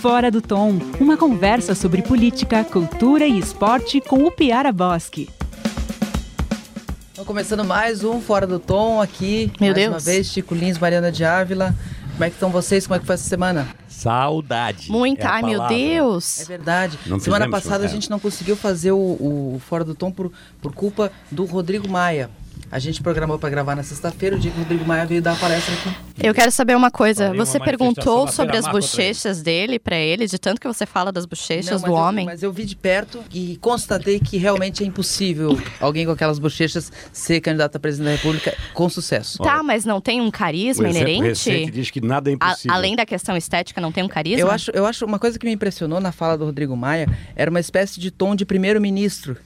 Fora do Tom, uma conversa sobre política, cultura e esporte com o Piara Bosque. Estamos começando mais um Fora do Tom aqui. Meu mais Deus. uma vez, Chico Lins, Mariana de Ávila. Como é que estão vocês? Como é que foi essa semana? Saudade. Muita, é ai meu palavra. É Deus. verdade. Não semana fizemos, passada a gente não conseguiu fazer o, o Fora do Tom por, por culpa do Rodrigo Maia. A gente programou para gravar na sexta-feira, o dia que o Rodrigo Maia veio dar a palestra aqui. Eu quero saber uma coisa. Falei Você perguntou sobre as bochechas dele pra ele, de tanto que você fala das bochechas Não, do eu- homem. mas eu vi de perto e constatei que realmente é impossível alguém com aquelas bochechas ser candidato a presidente da República com sucesso. Tá, mas não tem um O carisma recente inerente? diz que nada é A- impossível. além da questão estética, não tem um carisma? Eu acho, eu acho uma coisa que me impressionou na fala do Rodrigo Maia era uma espécie de tom de primeiro-ministro.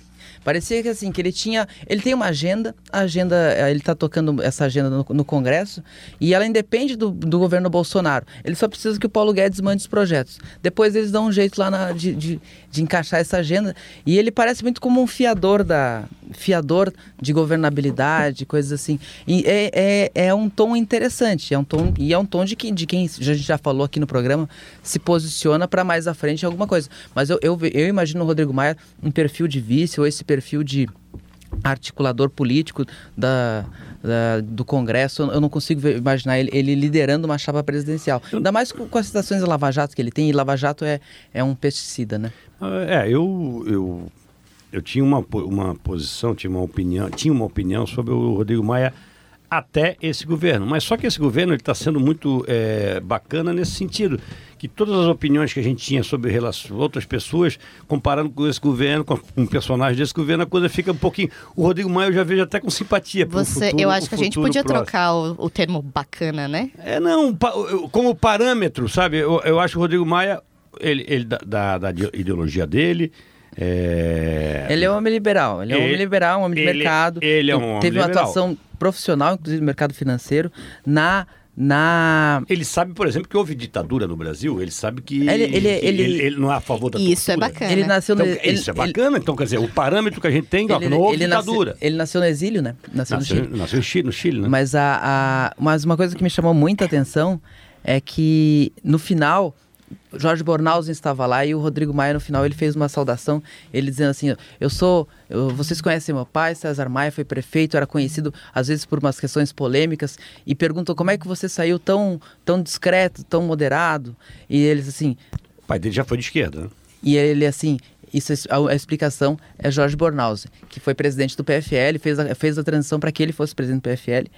Parecia que assim, que ele tinha. Ele tem uma agenda, a agenda. eh, Ele está tocando essa agenda no, no Congresso e ela independe do, do governo Bolsonaro. Ele só precisa que o Paulo Guedes mande os projetos. Depois eles dão um jeito lá na- de, de, de encaixar essa agenda. E ele parece muito como um fiador da. fiador de governabilidade, coisas assim. E é, é, é um tom interessante. É um tom, e é um tom de quem, de quem a gente já falou aqui no programa se posiciona para mais à frente em alguma coisa. Mas eu, eu, eu imagino o Rodrigo Maia um perfil de vice ou esse perfil de articulador político da, da- do Congresso, eu não consigo ver- imaginar ele, ele liderando uma chapa presidencial. Ainda mais com, com as citações da Lava Jato que ele tem, e Lava Jato é, é um pesticida, né? É, eu, eu, eu tinha uma, uma posição, tinha uma opinião, tinha uma opinião sobre o Rodrigo Maia até esse governo. Mas só que esse governo está sendo muito é, bacana nesse sentido, que todas as opiniões que a gente tinha sobre relação, outras pessoas, comparando com esse governo, com um personagem desse governo, a coisa fica um pouquinho... O Rodrigo Maia eu já vejo até com simpatia Você, futuro- eu acho que a gente podia próximo. trocar o, o termo bacana, né? É, não, pa- eu- como parâmetro, sabe? Eu, eu acho que o Rodrigo Maia, ele, ele da, da- da ideologia dele. É... Ele é um homem liberal, ele é um Ele- homem liberal, um homem de ele- mercado. ele é um homem Teve uma liberal. atuação profissional, inclusive no mercado financeiro, na... na Ele sabe, por exemplo, que houve ditadura no Brasil. Ele sabe que Ele- ele- que ele- ele não é a favor da Isso é tortura. bacana. ele nasceu no... Então, ele- isso é ele- bacana. Então, quer dizer, o parâmetro que a gente tem, ó, Ele, não houve ditadura. ele nasceu no exílio, né? Nasceu, no Nasceu, Chile. nasceu em Chile, no Chile, né? Mas, a, a- mas uma coisa que me chamou muita atenção é que no final, Jorge Bornhausen estava lá e o Rodrigo Maia no final ele fez uma saudação, ele dizendo assim, eu sou, eu- vocês conhecem meu pai, César Maia foi prefeito, era conhecido às vezes por umas questões polêmicas e perguntam como é que você saiu tão, tão discreto, tão moderado e eles assim, O pai dele já foi de esquerda, né? e ele assim, isso a, a explicação é Jorge Bornhausen, que foi presidente do PFL, fez a, fez a transição para que ele fosse presidente do PFL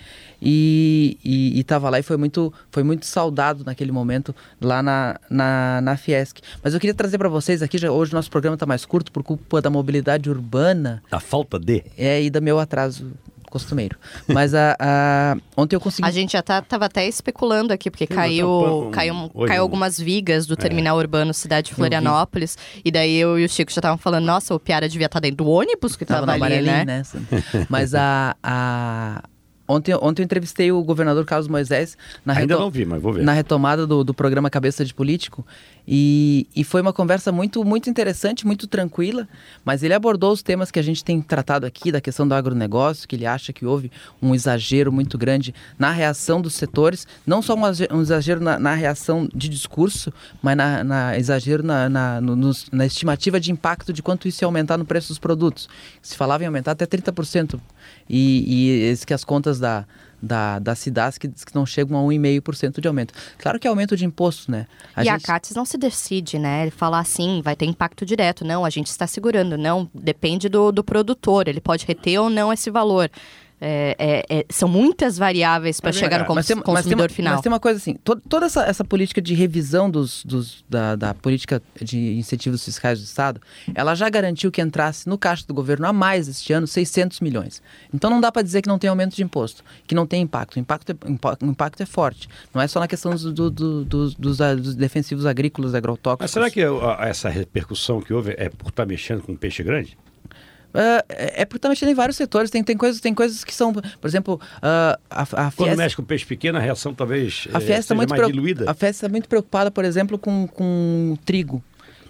e estava lá e foi muito foi muito saudado naquele momento lá na, na, na Fiesc. Mas eu queria trazer para vocês aqui já hoje o nosso programa está mais curto por culpa da mobilidade urbana A falta de. é e da meu atraso costumeiro. Mas a, a- ontem eu consegui A gente já tá, tava até especulando aqui, porque Sim, caiu, tá caiu, hoje caiu um- algumas vigas do terminal urbano Cidade de. Florianópolis. E daí eu e o Chico já estavam falando, nossa, o Piara devia estar dentro do ônibus que tava, Tava na ali, né? né? Mas a, a... Ontem, ontem eu entrevistei o governador Carlos Moisés na, reto- vi, na retomada do, do programa Cabeça de Político e, e foi uma conversa muito, muito interessante, muito tranquila, mas ele abordou os temas que a gente tem tratado aqui, da questão do agronegócio, que ele acha que houve um exagero muito grande na reação dos setores, não só um exagero na, na reação de discurso, mas na, na exagero na, na, no- na estimativa de impacto de quanto isso ia aumentar no preço dos produtos. Se falava em aumentar até 30%. E, e que as contas da, da, da cidades que, que não chegam a 1,5% de aumento. Claro que é aumento de imposto, né? e a gente- CATES não se decide, né? Ele fala assim, vai ter impacto direto. Não, a gente está segurando. Não, depende do, do produtor. Ele pode reter ou não esse valor. É, é- é- são muitas variáveis para vem chegar no cons- tem, mas tem consumidor uma, final. Mas tem uma coisa assim, to- toda essa, essa política de revisão dos, dos- da, da política de incentivos fiscais do Estado, ela já garantiu que entrasse no caixa do governo a mais este ano 600 milhões. Então não dá para dizer que não tem aumento de imposto, que não tem impacto. O impacto é, o impacto é forte. Não é só na questão dos, do- do- dos, dos, dos defensivos agrícolas, agrotóxicos. Mas será que essa repercussão que houve é por estar mexendo com peixe grande? Ah, é é porque está mexendo em vários setores. Tem, tem, coisas, tem coisas que são, por exemplo, ah, a, a Quando mexe com peixe pequeno, a reação talvez A eh, festa seja muito mais diluída. A festa está muito preocupada, por exemplo, com, com trigo.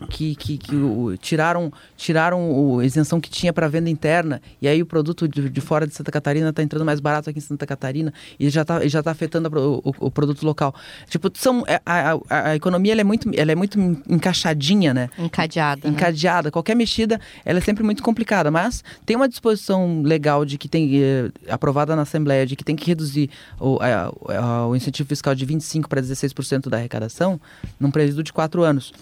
Que, que, que o, tiraram, tiraram a isenção que tinha para venda interna, e aí o produto de, de fora de Santa Catarina está entrando mais barato aqui em Santa Catarina, e já está já tá afetando a, o, o, produto local. Tipo, são, é, a, a, a, economia ela é, muito, ela é muito encaixadinha, né? Encadeada. Né? Encadeada. Né? Qualquer mexida, ela é sempre muito complicada, mas tem uma disposição legal de que tem, eh, aprovada na Assembleia, de que tem que reduzir o, o incentivo fiscal de 25% para 16% da arrecadação, num período de quatro anos.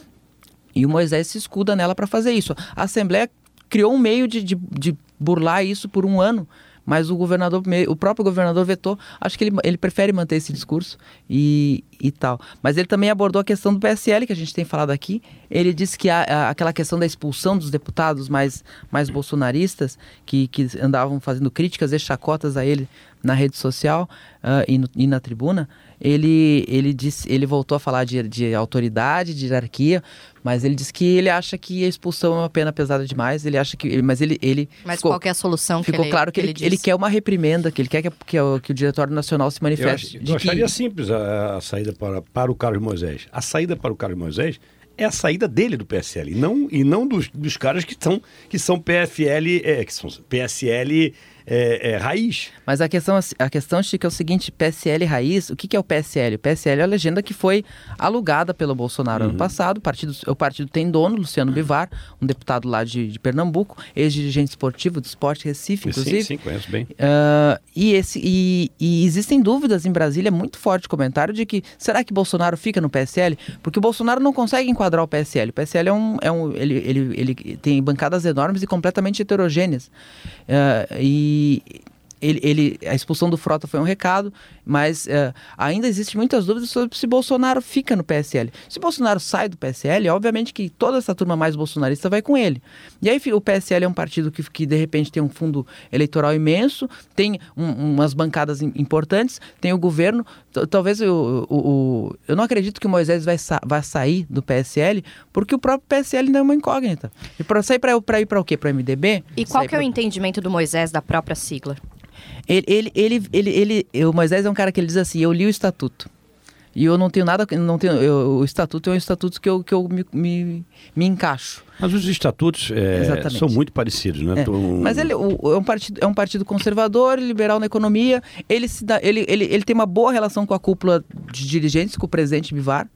E o Moisés se escuda nela para fazer isso. A Assembleia criou um meio de, de, de, burlar isso por um ano, mas o governador, o próprio governador vetou. Acho que ele, ele prefere manter esse discurso e, e tal. Mas ele também abordou a questão do PSL, que a gente tem falado aqui. Ele disse que a, a, aquela questão da expulsão dos deputados mais, mais bolsonaristas, que, que andavam fazendo críticas e chacotas a ele na rede social uh, e, no, e na tribuna, ele, ele, disse, ele voltou a falar de, de autoridade, de hierarquia, mas ele disse que ele acha que a expulsão é uma pena pesada demais. Ele acha que. Mas ele. ele mas ficou, qual é a solução Ficou que claro que, ele, ele, ele, quer uma reprimenda, que ele quer que, que, o, que o Diretório Nacional se manifeste. Eu, ach, eu acharia que... simples a, a, saída para, para o Carlos Moisés. A saída para o Carlos Moisés é a saída dele do PSL, e não, e não dos, dos caras que são, que são PFL, é, que são PSL é, é, raiz. Mas a questão, a questão, Chico, é o seguinte: PSL raiz, o que, que é o PSL? O PSL é a legenda que foi alugada pelo Bolsonaro uhum. ano passado. O partido, o partido tem dono, Luciano Bivar, um deputado lá de, de Pernambuco, ex-dirigente esportivo do Esporte Recife, inclusive. Sim, sim, conheço bem. Uh, e, esse, e, e existem dúvidas em Brasília, muito forte comentário de que será que Bolsonaro fica no PSL? Porque o Bolsonaro não consegue enquadrar o PSL. O PSL é um. É um ele, ele, ele tem bancadas enormes e completamente heterogêneas. Uh, e he ele, ele, a expulsão do Frota foi um recado, mas uh, ainda existem muitas dúvidas sobre se Bolsonaro fica no PSL. Se Bolsonaro sai do PSL, obviamente que toda essa turma mais bolsonarista vai com ele. E aí o PSL é um partido que, que de repente tem um fundo eleitoral imenso, tem um, umas bancadas importantes, tem o governo. Talvez eu, o, eu não acredito que o Moisés vai, sa vai sair do PSL, porque o próprio PSL ainda é uma incógnita. E para sair para ir para o quê? Para o MDB? E qual que é o entendimento do Moisés da própria sigla? Ele, ele, ele, ele, ele, o Moisés é um cara que ele diz assim: eu li o estatuto. E eu não tenho nada, não tenho, eu, o estatuto é um estatuto que eu, que eu me, me, me encaixo. Mas os estatutos é, são muito parecidos, né? É. Mas ele o, é, um partido, é um partido conservador, liberal na economia. Ele, se dá, ele, ele, ele tem uma boa relação com a cúpula de dirigentes, com o presidente Bivar.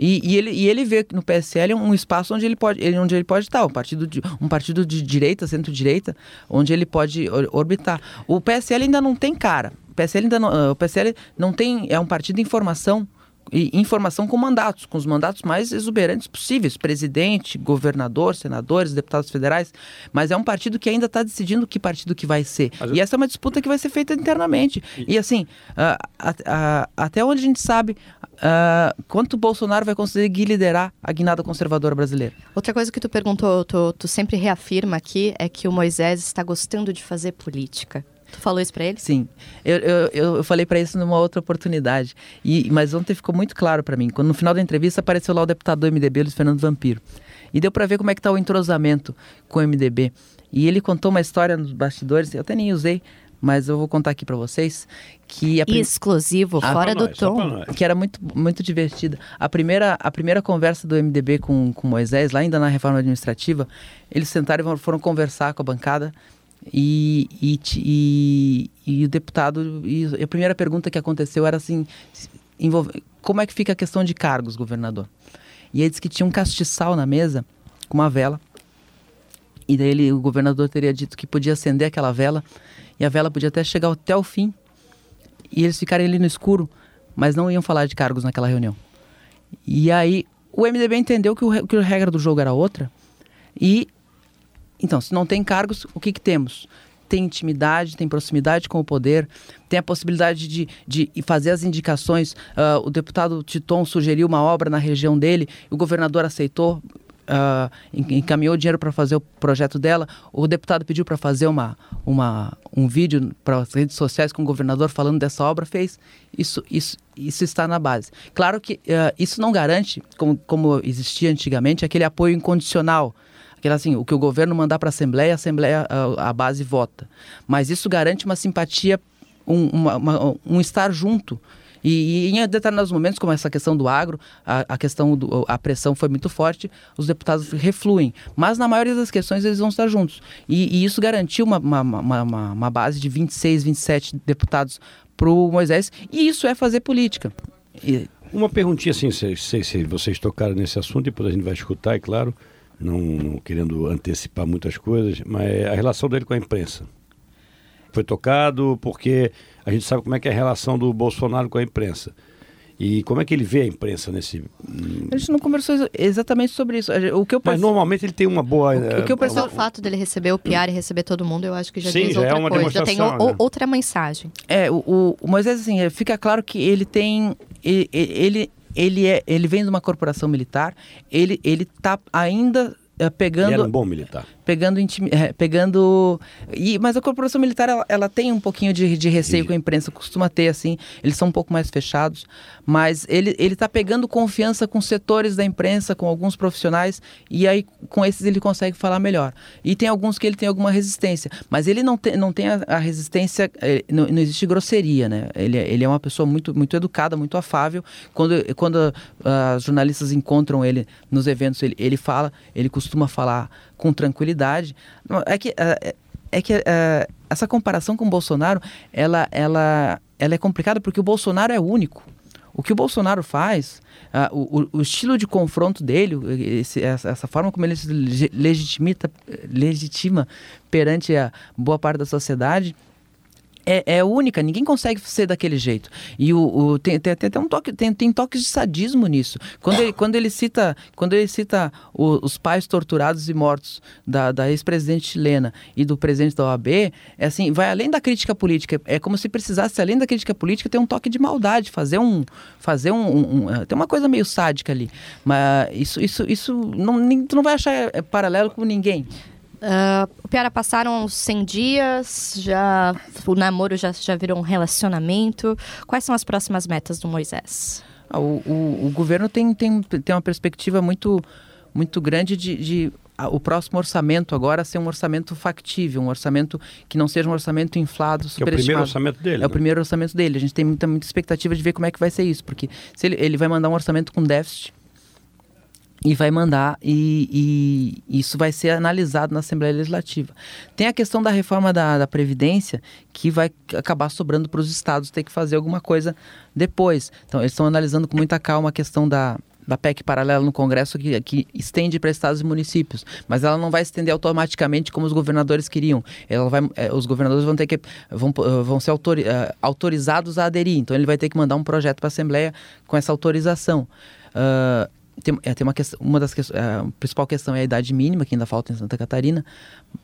E, e, ele, e ele vê no PSL um espaço onde ele pode, onde ele pode estar, um partido de, um partido de direita, centro-direita, onde ele pode orbitar. O PSL ainda não tem cara. O PSL ainda não, ah, o PSL não tem, é um partido de informação e informação com mandatos, com os mandatos mais exuberantes possíveis, presidente, governador, senadores, deputados federais, mas é um partido que ainda está decidindo que partido que vai ser. Mas e eu... essa é uma disputa que vai ser feita internamente. E, e assim, uh, uh, uh, até onde a gente sabe quanto o Bolsonaro vai conseguir liderar a guinada conservadora brasileira. Outra coisa que tu perguntou, tu, tu sempre reafirma aqui, é que o Moisés está gostando de fazer política. Tu falou isso para ele? Sim. Eu, eu, eu falei para isso numa outra oportunidade. E, mas ontem ficou muito claro para mim. Quando no final da entrevista apareceu lá o deputado do MDB, Luiz Fernando Vampiro. E deu para ver como é que tá o entrosamento com o MDB. E ele contou uma história nos bastidores, eu até nem usei, mas eu vou contar aqui para vocês que prim... exclusivo a... fora do nós, tom que era muito muito divertida a primeira a primeira conversa do MDB com, com Moisés lá ainda na reforma administrativa eles sentaram e foram conversar com a bancada e, e, e, e, o deputado. E a primeira pergunta que aconteceu era assim: envolve, como é que fica a questão de cargos, governador? E ele disse que tinha um castiçal na mesa com uma vela. E daí ele, o governador teria dito que podia acender aquela vela e a vela podia até chegar até o fim. E eles ficarem ali no escuro, mas não iam falar de cargos naquela reunião. E aí o MDB entendeu que, o, que a regra do jogo era outra e então, se não tem cargos, o que, que temos? Tem intimidade, tem proximidade com o poder, tem a possibilidade de, de fazer as indicações. Uh, o deputado Titon sugeriu uma obra na região dele, o governador aceitou, Uh, encaminhou dinheiro para fazer o projeto dela. O deputado pediu para fazer uma, uma, um vídeo para as redes sociais com o governador falando dessa obra, fez. Isso, isso, isso está na base. Claro que uh, isso não garante, como, como existia antigamente, aquele apoio incondicional Aquela assim, o que o governo mandar para a Assembleia, a Assembleia, a, a, base vota. Mas isso garante uma simpatia, um, uma, uma, um estar junto. E, e, em determinados momentos, como essa questão do agro, a, a questão do, a pressão foi muito forte, os deputados refluem. Mas na maioria das questões eles vão estar juntos. E, e isso garantiu uma, uma, uma, uma, base de 26, 27 deputados para o Moisés. E isso é fazer política. E... Uma perguntinha assim, sei, se vocês tocaram nesse assunto, depois a gente vai escutar, é claro, não, não querendo antecipar muitas coisas, mas a relação dele com a imprensa foi tocado, porque a gente sabe como é que é a relação do Bolsonaro com a imprensa. E como é que ele vê a imprensa nesse. A gente não conversou exatamente sobre isso. O que eu Mas normalmente ele tem uma boa. O que eu percebo... o fato dele receber o PR e receber todo mundo, eu acho que já Sim, diz já outra é uma coisa. Já tem né? outra mensagem. É, o, o Moisés, assim, é, fica claro que ele tem. Ele, ele, ele, é, ele vem de uma corporação militar, ele, ele tá ainda pegando. Ele era um bom militar. pegando é, pegando e mas a corporação militar ela, ela tem um pouquinho de, de receio com a imprensa costuma ter assim eles são um pouco mais fechados mas ele ele está pegando confiança com setores da imprensa com alguns profissionais e aí com esses ele consegue falar melhor. E tem alguns que ele tem alguma resistência mas ele não tem não tem a, a resistência é, não, não, existe grosseria né? Ele, é, ele é uma pessoa muito muito educada muito afável. Quando quando uh, as jornalistas encontram ele nos eventos ele, ele fala ele costuma falar com tranquilidade. É que, é, é que é, essa comparação com o Bolsonaro, ela, ela, ela é complicada porque o Bolsonaro é único. O que o Bolsonaro faz, uh, o, o, estilo de confronto dele, esse, essa, essa, forma como ele se legitima perante a boa parte da sociedade, é, é, única, ninguém consegue ser daquele jeito. E o, o tem, tem, tem, um toque, tem, tem toques de sadismo nisso. Quando ele, quando ele cita, quando ele cita o, os pais torturados e mortos da, da ex-presidente chilena e do presidente da OAB, é assim, vai além da crítica política. É como se precisasse, além da crítica política, ter um toque de maldade, fazer um. Fazer um, um, um tem uma coisa meio sádica ali. Mas isso, isso, isso não, tu não vai achar é, paralelo com ninguém. Uh, o Piara passaram 100 dias, já o namoro já, já virou um relacionamento. Quais são as próximas metas do Moisés? Ah, o, o, o, governo tem, tem, tem uma perspectiva muito, muito grande de, de o próximo orçamento agora ser um orçamento factível, um orçamento que não seja um orçamento inflado, que é o primeiro orçamento dele. É né? o primeiro orçamento dele. A gente tem muita, muita expectativa de ver como é que vai ser isso, porque se ele, ele vai mandar um orçamento com déficit, e vai mandar e, e, isso vai ser analisado na Assembleia Legislativa. Tem a questão da reforma da, da Previdência que vai acabar sobrando para os estados ter que fazer alguma coisa depois. Então, eles estão analisando com muita calma a questão da, da PEC paralela no Congresso que, que estende para estados e municípios, mas ela não vai estender automaticamente como os governadores queriam. Ela vai, é, os governadores vão ter que vão, vão ser uh, autorizados a aderir. Então ele vai ter que mandar um projeto para a Assembleia com essa autorização. Uh, tem, é, tem uma questão, uma das questões, é, a principal questão é a idade mínima, que ainda falta em Santa Catarina,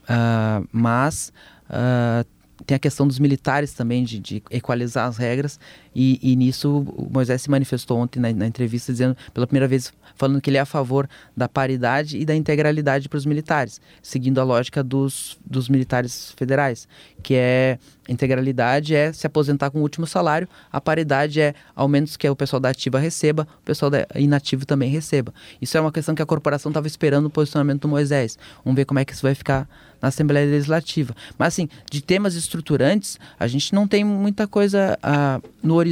uh, mas uh, tem a questão dos militares também, de, de equalizar as regras, e, e, nisso Moisés se manifestou ontem na, na, entrevista, dizendo, pela primeira vez, falando que ele é a favor da paridade e da integralidade para os militares, seguindo a lógica dos, dos militares federais, que é integralidade é se aposentar com o último salário, a paridade é aumentos que o pessoal da ativa receba, o pessoal inativo também receba. Isso é uma questão que a corporação estava esperando o posicionamento do Moisés. Vamos ver como é que isso vai ficar na Assembleia Legislativa. Mas, assim, de temas estruturantes, a gente não tem muita coisa ah, no horizonte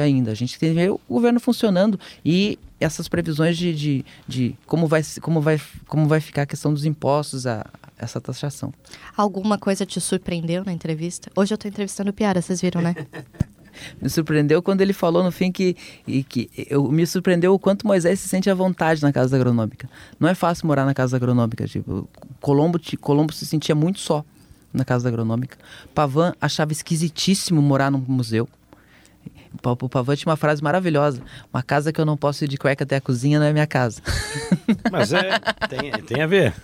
ainda. A gente tem que ver o governo funcionando e essas previsões de, de, de, como, vai, como, vai, como vai ficar a questão dos impostos, a, essa taxação. Alguma coisa te surpreendeu na entrevista? Hoje eu estou entrevistando o Piara, vocês viram, né? me surpreendeu quando ele falou no fim que, e, que eu, me surpreendeu o quanto Moisés se sente à vontade na casa agronômica. Não é fácil morar na casa agronômica. Tipo, Colombo, Colombo se sentia muito só na casa agronômica. Pavan achava esquisitíssimo morar num museu. O Pavan tinha uma frase maravilhosa: Uma casa que eu não posso ir de cueca até a cozinha não é minha casa. Mas é, tem, tem a ver.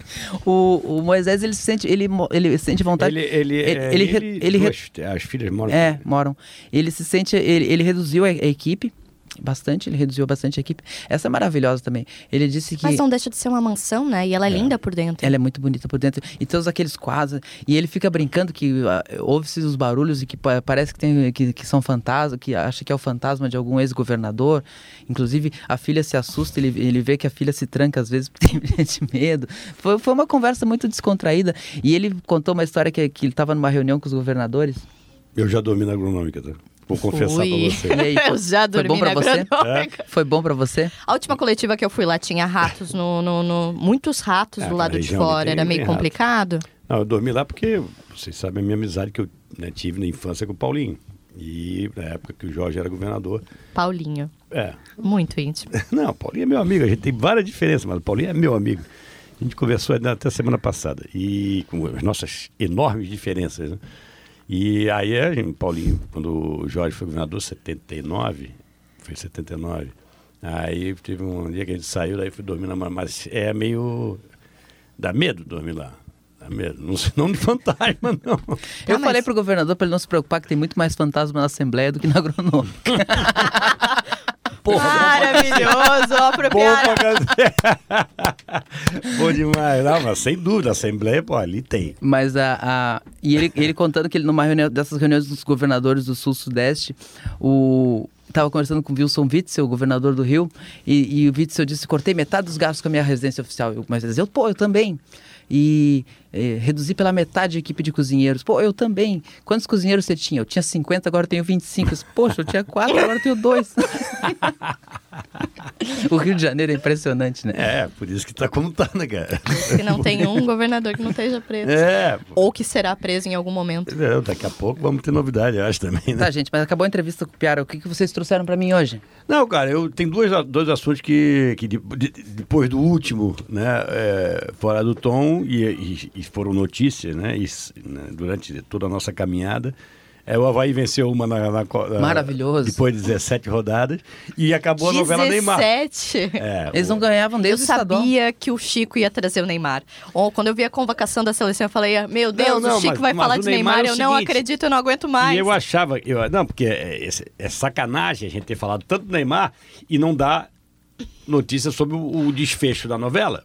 O, o Moisés, ele se sente, ele, ele sente vontade. Ele, ele, ele, é, ele, ele, ele duas, as filhas moram. É, moram. Ele se sente, ele, ele reduziu a, a equipe Bastante, ele reduziu bastante a equipe. Essa é maravilhosa também. Ele disse que. Mas não deixa de ser uma mansão, né? E ela é, é. linda por dentro. Ela é muito bonita por dentro. E todos aqueles quadros. E ele fica brincando que uh, ouve-se os barulhos e que parece que, tem, que, que são fantasmas, que acha que é o fantasma de algum ex-governador. Inclusive, a filha se assusta, ele, ele vê que a filha se tranca às vezes porque tem medo. Foi, foi uma conversa muito descontraída. E ele contou uma história que, que ele estava numa reunião com os governadores. Eu já dormi na agronômica, tá? Vou confessar Fui. pra você. E aí, Eu já foi dormi bom pra na você? Agronômica. Foi bom pra você? A última coletiva que eu fui lá tinha ratos no, no- no- muitos ratos É, do lado de fora, era meio rato. complicado. Não, eu dormi lá porque vocês sabem a minha amizade que eu né, tive na infância com o Paulinho. E na época que o Jorge era governador. Paulinho, É. muito íntimo. Não, o Paulinho é meu amigo. A gente tem várias diferenças, mas o Paulinho é meu amigo. A gente conversou até semana passada. E com as nossas enormes diferenças. Né? E aí, a gente, Paulinho, quando o Jorge foi governador, 79, foi 79. Aí teve um dia que a gente saiu, daí fui dormir na mas é meio. dá medo dormir lá. Dá medo. Não, não de fantasma, não. Eu Ah, mas- falei pro governador pra ele não se preocupar que tem muito mais fantasma na Assembleia do que na agronômica. Porra, Maravilhoso, apropriado. Bom demais. Não, mas sem dúvida, a Assembleia, pô, ali tem. Mas a. a- e ele, ele contando que ele, numa reunião dessas reuniões dos governadores do Sul-Sudeste, o. Estava conversando com o Wilson Witzel, o governador do Rio, e, e o Witzel disse: cortei metade dos gastos com a minha residência oficial. Eu, mas ele dizia, pô, eu também. E eh, reduzi pela metade a equipe de cozinheiros. Pô, eu também. Quantos cozinheiros você tinha? Eu tinha 50, agora eu tenho 25. Eu disse, Poxa, eu tinha 4, agora eu tenho 2. o Rio de Janeiro é impressionante, né? É, por isso que tá como tá, né, cara? Que não tem um governador que não esteja preso. É. Ou que será preso em algum momento. Não, daqui a pouco vamos ter novidade, eu acho também, né? Tá, gente, mas acabou a entrevista com o Piara. O que, que vocês trouxeram pra mim hoje? Não, cara, eu tenho dois, dois assuntos que, que de- de- depois do último, né, é, fora do tom, e, e- e foram notícias, né, e né, durante toda a nossa caminhada, é, o Havaí venceu uma na, na na- Maravilhoso. depois de 17 rodadas, e acabou a novela Neymar. 17. É, Eles o- não ganhavam Eu desde o estadual. sabia que o Chico ia trazer o Neymar. Ou quando eu vi a convocação da seleção, eu falei: Meu Deus, não, o Chico mas- vai mas falar de Neymar Neymar, é eu não seguinte, acredito, eu não aguento mais. E eu achava, eu, não, porque é, é- é sacanagem a gente ter falado tanto do Neymar e não dar notícia sobre o, o desfecho da novela.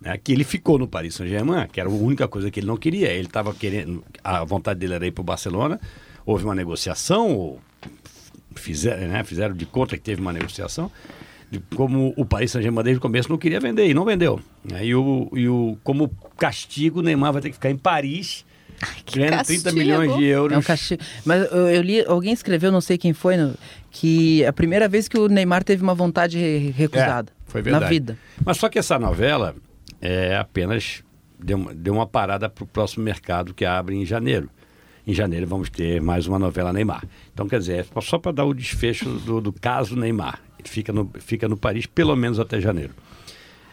Né? Que ele ficou no Paris Saint-Germain, que era a única coisa que ele não queria. Ele estava querendo, a vontade dele era ir para o Barcelona. Houve uma negociação, ou fizeram, né? fizeram de conta que teve uma negociação. De como o Paris Saint-Germain desde o começo não queria vender e não vendeu. Aí o, e o, como castigo, o Neymar vai ter que ficar em Paris. ganhando 30 castigo! milhões de euros. É um castigo. Mas eu, eu li, alguém escreveu, não sei quem foi, no- que é a primeira vez que o Neymar teve uma vontade re- recusada. É, foi verdade. Na vida. Mas só que essa novela é apenas deu uma, deu uma parada para o próximo mercado que abre em janeiro. Em janeiro vamos ter mais uma novela Neymar. Então, quer dizer, é só para dar o desfecho do, do caso Neymar. Ele fica no, fica no Paris pelo menos até janeiro.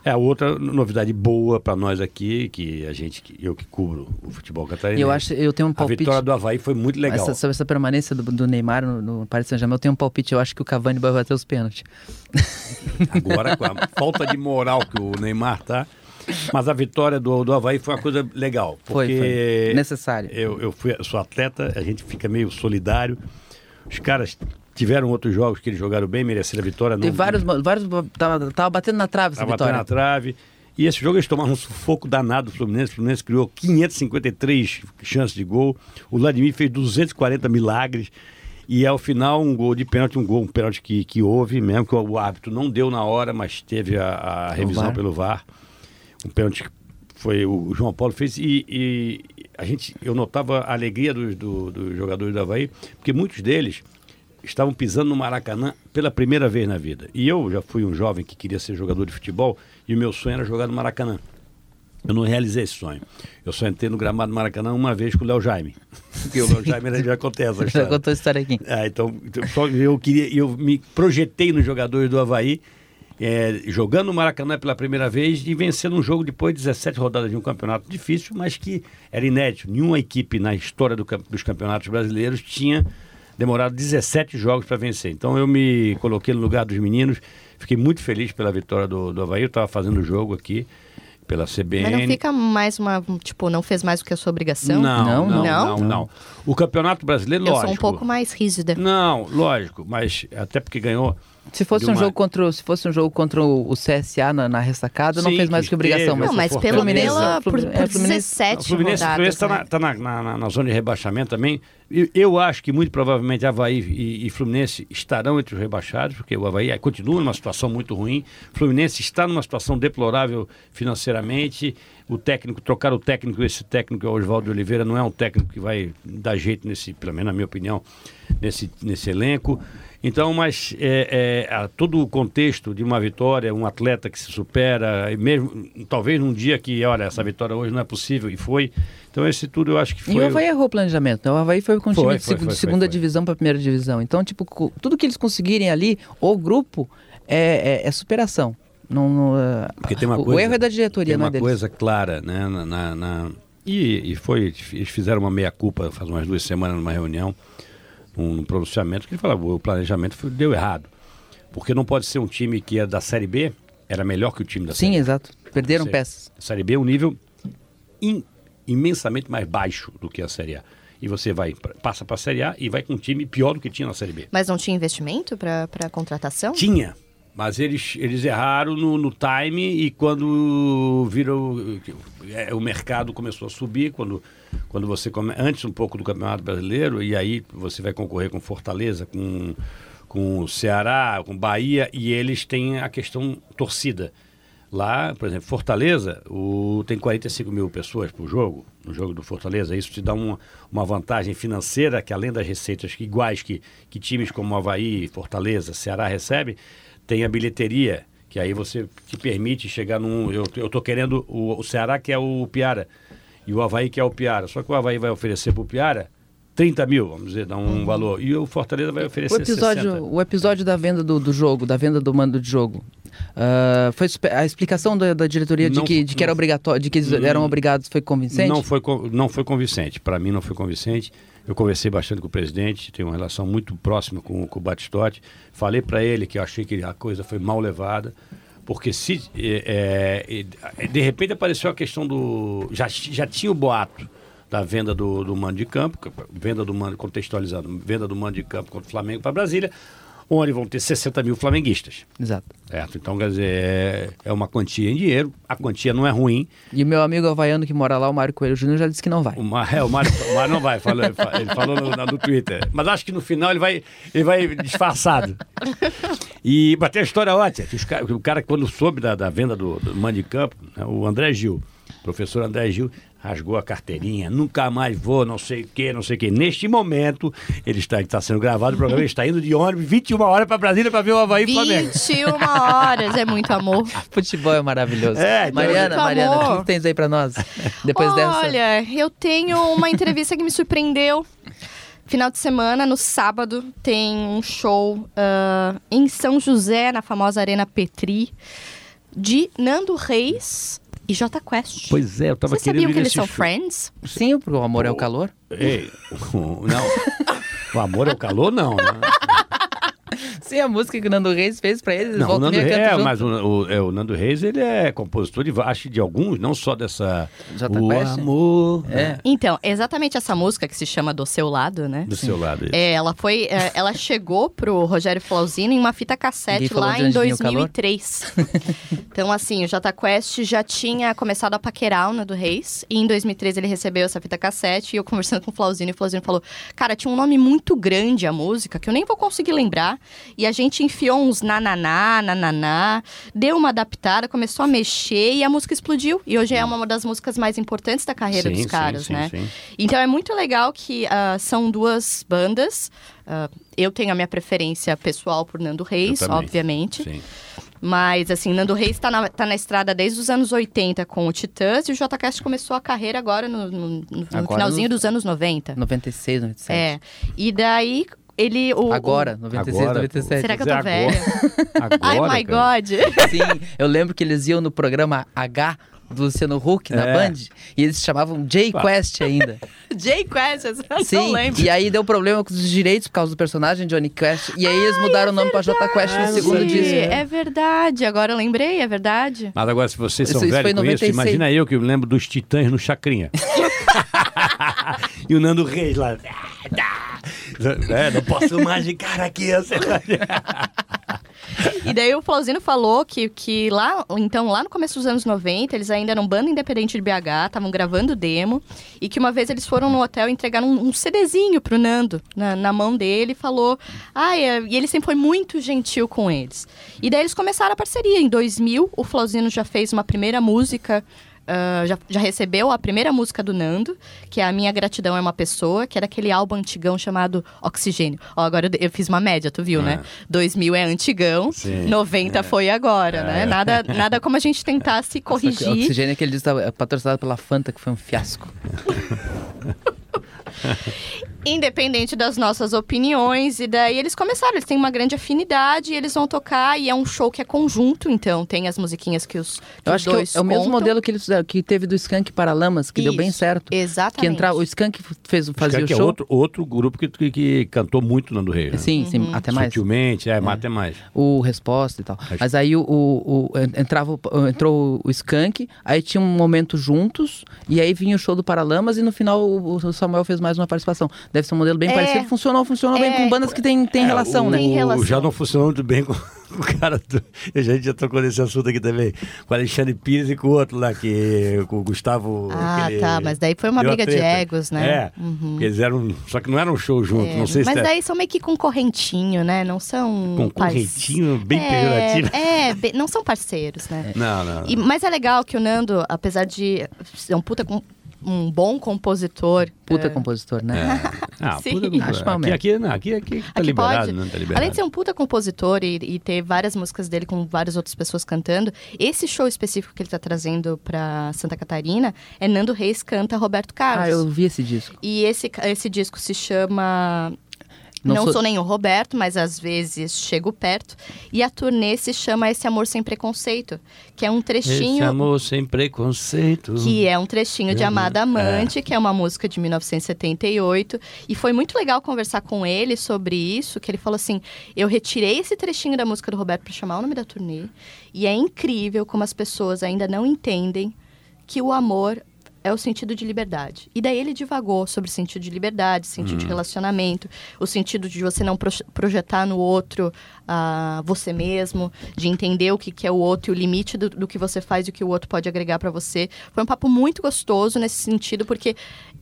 É a outra novidade boa para nós aqui, que a gente, eu que cubro o futebol catarinense. Eu acho, eu tenho um a palpite. vitória do Havaí foi muito legal. Essa, sobre essa permanência do, do Neymar no, no Paris Saint-Germain, eu tenho um palpite. Eu acho que o Cavani vai bater os pênaltis. Agora, com a falta de moral que o Neymar tá. Mas a vitória do, do Havaí foi uma coisa legal. Foi, Porque foi. Necessário. Eu, eu fui, eu sou atleta, a gente fica meio solidário. Os caras tiveram outros jogos que eles jogaram bem, mereceram a vitória. Não, vários. vários tava, tava batendo na trave essa Tava vitória. na trave. E esse jogo eles tomaram um sufoco danado do Fluminense. O Fluminense criou 553 chances de gol. O Vladimir fez 240 milagres. E ao final, um gol de pênalti, um gol, um pênalti que, que houve, mesmo que o árbitro não deu na hora, mas teve a, a revisão VAR. pelo VAR. Um pênalti que foi o João Paulo fez. E, e a gente, eu notava a alegria dos, do- dos jogadores do Havaí, porque muitos deles estavam pisando no Maracanã pela primeira vez na vida. E eu já fui um jovem que queria ser jogador de futebol e o meu sonho era jogar no Maracanã. Eu não realizei esse sonho. Eu só entrei no gramado do Maracanã uma vez com o Léo Jaime. Porque o Léo Jaime já acontece Já contou a história aqui. Ah, então, então, só eu queria, eu me projetei nos jogadores do Havaí, é, jogando no Maracanã pela primeira vez e vencendo um jogo depois de 17 rodadas de um campeonato difícil, mas que era inédito. Nenhuma equipe na história do dos campeonatos brasileiros tinha demorado 17 jogos para vencer. Então eu me coloquei no lugar dos meninos, fiquei muito feliz pela vitória do, do Havaí. Eu estava fazendo o jogo aqui pela CBN. Mas não fica mais uma. Tipo, não fez mais do que a sua obrigação? Não, não, Não, não, não. não, O campeonato brasileiro, Eu lógico. sou um pouco mais rígida. Não, lógico, mas até porque ganhou Se fosse um jogo contra, o- se fosse um jogo contra o CSA na, na ressacada, não Sim, fez mais que que obrigação, mas Não, mas pela, Fluminense, pela, por, Fluminense- por é, Fluminense- 17 O Fluminense está né? na, tá na, na- na- na zona de rebaixamento também. Eu, eu acho que muito provavelmente Havaí e, e Fluminense estarão entre os rebaixados, porque o Havaí continua numa situação muito ruim. O Fluminense está numa situação deplorável financeiramente. O técnico, trocar o técnico, esse técnico, o Oswaldo Oliveira, não é um técnico que vai dar jeito nesse, pelo menos na minha opinião, nesse, nesse elenco. Então, mas é, é, a- todo o contexto de uma vitória, um atleta que se supera, e mesmo talvez num dia que, olha, essa vitória hoje não é possível, e foi. Então, esse tudo eu acho que foi. E o Havaí errou o planejamento. né? O Havaí foi com Foi, time de, foi, de segunda foi, foi. divisão para primeira divisão. Então, tipo, tudo que eles conseguirem ali, o grupo, é, é- é superação. Não, não, é- Porque tem uma o coisa- erro é da diretoria, Tem não é uma deles. coisa clara, né? Na, na- na- E, e foi, eles fizeram uma meia-culpa faz umas duas semanas numa reunião, um, pronunciamento, que ele falava, o planejamento foi- deu errado. Porque não pode ser um time que é da Série B, era melhor que o time da Sim, Série B. exato. Perderam Sim. peças. A Série B é um nível im- imensamente mais baixo do que a Série A. E você vai, passa para a Série A e vai com um time pior do que tinha na Série B. Mas não tinha investimento para contratação? Tinha, mas eles, eles erraram no, no time e quando viram é, o mercado começou a subir, quando, quando você come, antes um pouco do Campeonato Brasileiro, e aí você vai concorrer com Fortaleza, com, com Ceará, com Bahia, e eles têm a questão torcida. Lá, por exemplo, Fortaleza o, tem 45 mil pessoas por jogo, no jogo do Fortaleza. Isso te dá uma, uma vantagem financeira que, além das receitas iguais que, que times como Havaí, Fortaleza, Ceará recebem, tem a bilheteria, que aí você te permite chegar num. Eu, eu tô querendo o, o Ceará, que é o Piara, e o Havaí, que é o Piara. Só que o Havaí vai oferecer para o Piara 30 mil, vamos dizer, dá um valor. E o Fortaleza vai oferecer O episódio, 60. o episódio da venda do, do jogo, da venda do mando de jogo, ah, foi a explicação da, da diretoria de Não- que, de que era não- obrigatório, de que eles Hum, eram obrigados, foi convincente? Não foi, não foi convincente. Para mim, não foi convincente. Eu conversei bastante com o presidente, tenho uma relação muito próxima com, com o Batistotti. Falei para ele que eu achei que a coisa foi mal levada, porque se é, é, é, de repente apareceu a questão do. Já, já tinha o boato da venda do, do mando de campo, venda do mando, contextualizando, venda do mando de campo contra o Flamengo para Brasília, onde vão ter 60 mil flamenguistas. Exato. Certo? Então, quer dizer, é, é uma quantia em dinheiro, a quantia não é ruim, E o meu amigo havaiano que mora lá, o Mário Coelho Júnior, já disse que não vai. O, Mar, é, o, Mário, o Mário não vai, falou, ele fa- ele falou no, no Twitter. Mas acho que no final ele vai, ele vai disfarçado. E bateu a história ótima. que os o cara, quando soube da, da venda do, do mando de campo, né, o André Gil, professor André Gil, rasgou a carteirinha, nunca mais vou, não sei o que, não sei o que. Neste momento, ele está, está sendo gravado, o programa está indo de ônibus 21 horas para Brasília para ver o Havaí e Flamengo. 21 horas, é muito amor. Futebol é maravilhoso. É, então- Mariana, Muito Mariana, o amor. que que tens aí pra nós? Depois dessa. Olha, eu tenho uma entrevista que me surpreendeu. Final de semana, no sábado, tem um show ah, em São José, na famosa Arena Petri, de Nando Reis e Jota Quest. Pois é, eu estava Vocês querendo sabiam que eles são friends? Sim, porque o amor é o calor. Ei, o- não. O amor é o calor, não. Né? Sim, a música que o Nando Reis fez pra eles, Não, o Nando Reis, é, junto. mas o, o- é, o Nando Reis, ele é compositor de, acho, de alguns, não só dessa... Jota o Quest? amor É. Então, exatamente essa música que se chama Do Seu Lado, né? do seu lado. É, ela foi, é, ela chegou pro Rogério Flauzino em uma fita cassete lá em onde vinha o calor? 2003. então, assim, o Jota Quest já tinha começado a paquerar o Nando Reis. E em 2013 ele recebeu essa fita cassete. E eu conversando com o Flauzino, e o Flauzino falou: Cara, tinha um nome muito grande a música, que eu nem vou conseguir lembrar. E a gente enfiou uns nananá, nananá, deu uma adaptada, começou a mexer e a música explodiu. E hoje é uma das músicas mais importantes da carreira Sim, dos caras, sim, né? sim. Então é muito legal que ah, são duas bandas. Ah, eu tenho a minha preferência pessoal por Nando Reis, obviamente. Sim. Mas, assim, Nando Reis tá na, tá na estrada desde os anos 80 com o Titãs e o JCast começou a carreira agora no, no- no- no Agora finalzinho no- dos anos 90. 96, 97. É. E daí ele. O, Agora, o- 96, Agora, 97. Será que eu tô Agora. velha? Agora, Ai, my cara. God! Sim, eu lembro que eles iam no programa H do Luciano Huck na É. Band e eles se chamavam J Quest ainda. Jay Quest, eu não Sim, lembro. e aí deu problema com os direitos por causa do personagem Johnny Quest. E aí eles mudaram o nome pra J Quest no segundo disco. É verdade, agora eu lembrei, é verdade. Mas agora, se vocês Isso- são isso foi velhos isso, 96. imagina eu que eu lembro dos Titãs no Chacrinha. e o Nando Reis lá. É, não posso mais ficar aqui. E daí o Flauzino falou que, que lá, então, lá no começo dos anos 90, eles ainda eram banda independente de BH, estavam gravando demo, e que uma vez eles foram no hotel e entregaram um, um CDzinho pro Nando na, na mão dele e falou. Ah, é, e ele sempre foi muito gentil com eles. E daí eles começaram a parceria. Em 2000, o Flauzino já fez uma primeira música Uh, já, já, recebeu a primeira música do Nando, que é A Minha Gratidão é uma Pessoa, que era aquele álbum antigão chamado Oxigênio. Ó, agora eu, eu fiz uma média, tu viu, né? é. né? 2000 é antigão, Sim. 90 é. foi agora, né? é. né? Nada, nada como a gente tentar se corrigir. Nossa, oxigênio é que ele diz que tá patrocinado pela Fanta, que foi um fiasco. Independente das nossas opiniões, e daí eles começaram, eles têm uma grande afinidade, e eles vão tocar, e é um show que é conjunto, então tem as musiquinhas que os, que Eu acho dois que é o mesmo modelo que eles fizeram, que teve do Skank Paralamas, que Isso, deu bem certo. Exatamente. Que entra, o Skank fez, fazia Skank o show. é outro, outro grupo que, que, que cantou muito Nando Reis. Né? Sim, sim, uhum. até mais. Sutilmente, é, é, até mais. O Resposta e tal. Acho... Mas aí o, o, o, entrava, entrou o Skank, aí tinha um momento juntos, e aí vinha o show do Paralamas, e no final o Samuel fez mais uma participação. Deve ser um modelo bem é, parecido. Funcionou, funcionou é, bem com bandas que tem, tem é, relação, o, né? Tem relação. Já não funcionou muito bem com o cara. Do, a gente já tocou nesse assunto aqui também. Com o Alexandre Pires e com o outro lá, que, com o Gustavo. Ah, tá. Mas daí foi uma briga de egos, né? É. Uhum. eles eram. Só que não era um show junto. É, não sei mas se daí são meio que concorrentinho, né? Não são. Concorrentinho, bem é, pejorativo. É, não são parceiros, né? Não, não. E, mas é legal que o Nando, apesar de ser um puta um bom compositor. Puta é... compositor, né? É. Ah, Sim. puta compositor. Aqui, aqui, não, aqui, aqui tá aqui liberado, pode. não tá liberado. Além de ser um puta compositor e, e, ter várias músicas dele com várias outras pessoas cantando, esse show específico que ele tá trazendo pra Santa Catarina é Nando Reis canta Roberto Carlos. Ah, eu vi esse disco. E esse, esse disco se chama não, não sou... sou nem o Roberto, mas às vezes chego perto. E a turnê se chama Esse Amor Sem Preconceito, que é um trechinho. Esse Amor Sem Preconceito. Que é um trechinho de Amada Amante, é. que é uma música de 1978. E foi muito legal conversar com ele sobre isso, que ele falou assim: eu retirei esse trechinho da música do Roberto para chamar o nome da turnê. E é incrível como as pessoas ainda não entendem que o amor é o sentido de liberdade. E daí ele divagou sobre o sentido de liberdade, sentido de uhum. relacionamento, o sentido de você não projetar no outro uh, você mesmo, de entender o que, que é o outro e o limite do, do que você faz e o que o outro pode agregar para você. Foi um papo muito gostoso nesse sentido, porque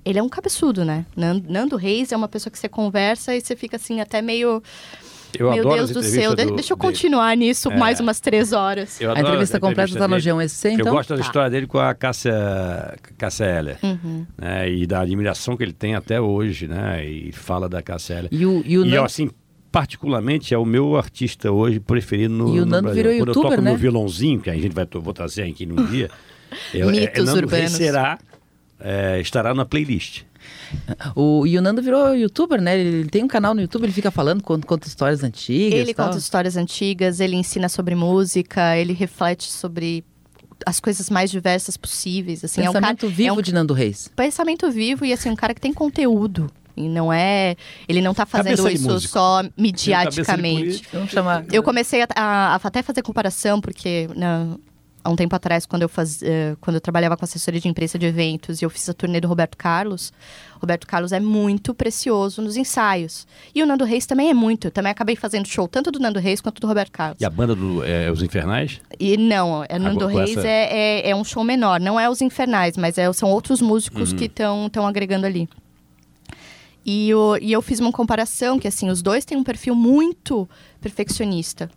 ele é um cabeçudo, né? Nando Reis é uma pessoa que você conversa e você fica assim até meio eu Meu Deus do céu, do, deixa eu continuar de... nisso é, mais umas três horas. a entrevista completa está no G1SC, então? Eu gosto da tá. história dele com a Cássia, Cássia Heller, uhum. né? E da admiração que ele tem até hoje, né? E fala da Cássia Heller. E, o, e, o e não... assim, particularmente é o meu artista hoje preferido no, e o Nando virou Quando youtuber, eu toco né? no violãozinho, que a gente vai vou trazer aqui num dia, eu, Mitos é, é Nando urbanos. será, é, estará na playlist. O, e o Nando virou youtuber, né? Ele, tem um canal no YouTube, ele fica falando, conta, conta histórias antigas. Ele conta histórias antigas, ele ensina sobre música, ele reflete sobre as coisas mais diversas possíveis. Assim, pensamento é um cara, vivo é um, de Nando Reis. Pensamento vivo e assim, um cara que tem conteúdo. E não é. Ele não está fazendo isso só mediaticamente. Vamos chamar. Eu comecei a, a, a, até fazer comparação, porque na, há um tempo atrás, quando eu, faz, uh, quando eu trabalhava com assessoria de imprensa de eventos e eu fiz a turnê do Roberto Carlos, Roberto Carlos é muito precioso nos ensaios. E o Nando Reis também é muito. Também acabei fazendo show tanto do Nando Reis quanto do Roberto Carlos. E a banda do é, Os Infernais? E não, é Nando Agora, Reis essa... é, é, é, um show menor. Não é Os Infernais, mas é, são outros músicos uhum. que estão agregando ali. E, eu, e eu fiz uma comparação que, assim, os dois têm um perfil muito perfeccionista.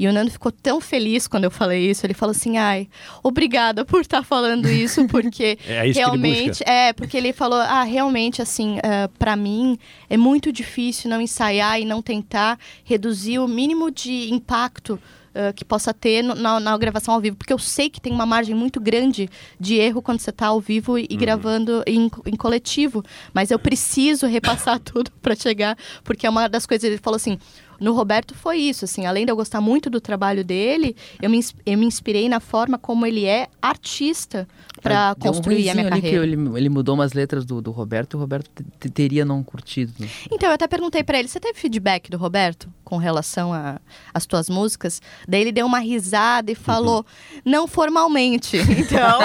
E o Nando ficou tão feliz quando eu falei isso. Ele falou assim: ai, obrigada por estar tá falando isso, porque é isso realmente. É, porque ele falou: ah, realmente, assim, uh, eh, para mim é muito difícil não ensaiar e não tentar reduzir o mínimo de impacto. Uh, que possa ter no, na, na, gravação ao vivo, porque eu sei que tem uma margem muito grande de erro quando você está ao vivo e, uhum. gravando em, em, coletivo, mas eu preciso repassar tudo para chegar, porque é uma das coisas. Ele falou assim: no Roberto foi isso, assim, além de eu gostar muito do trabalho dele, eu me, eu me inspirei na forma como ele é artista para construir um a minha carreira. ele, ele mudou umas letras do, do Roberto e o Roberto teria não curtido. Então, eu até perguntei para ele, você teve feedback do Roberto com relação às tuas músicas? Daí ele deu uma risada e falou, uhum. não formalmente, então...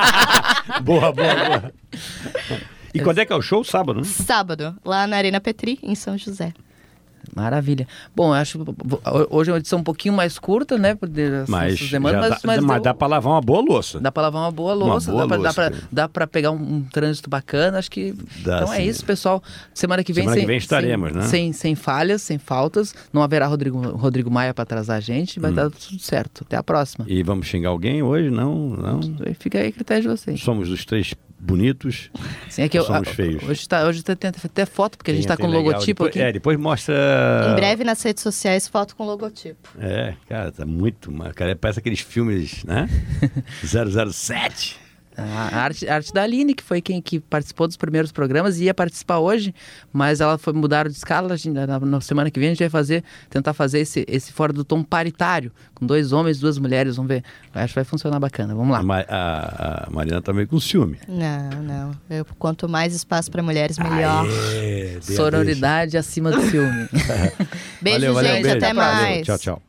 boa, boa, boa. E quando é que é o show? Sábado, né? Sábado, lá na Arena Petri, em São José. Maravilha. Bom, eu acho hoje é uma edição um pouquinho mais curta, né? Por as Mas, demandas, dá, mas, mas mas deu- dá pra lavar uma boa louça. Dá pra lavar uma boa Uma louça, boa dá, pra, dá, pegar um, um trânsito bacana, acho que. Dá, então é sim. isso, pessoal. Semana que vem, Semana que sem, vem estaremos, sem, né? Sem, sem falhas, sem faltas. Não haverá Rodrigo, Rodrigo Maia pra atrasar a gente, Hum. vai dar tudo certo. Até a próxima. E vamos xingar alguém hoje? Não, não. Fica aí a critério de vocês. Somos os três bonitos. Sim, é que eu- somos a- feios. Hoje, tá, hoje tá, tem até foto, porque a gente tá tem com legal. logotipo depois, aqui. É, depois mostra. Em breve nas redes sociais, foto com logotipo. É, cara, tá muito. Cara, parece aqueles filmes, né? 007. A arte, a arte da Aline, que foi quem que participou dos primeiros programas e ia participar hoje, mas ela foi mudar de escala. A gente- Na, na semana que vem a gente vai fazer, tentar fazer esse, esse fora do tom paritário, com dois homens e duas mulheres. Vamos ver. Acho que vai funcionar bacana. Vamos A, lá. Ma- a- a Mariana tá meio com ciúme. Não, não. Eu, quanto mais espaço para mulheres, melhor. Aê, a Sororidade acima do ciúme. Beijo, Valeu, valeu, gente. beijo. Até Valeu, mais. Tchau, tchau.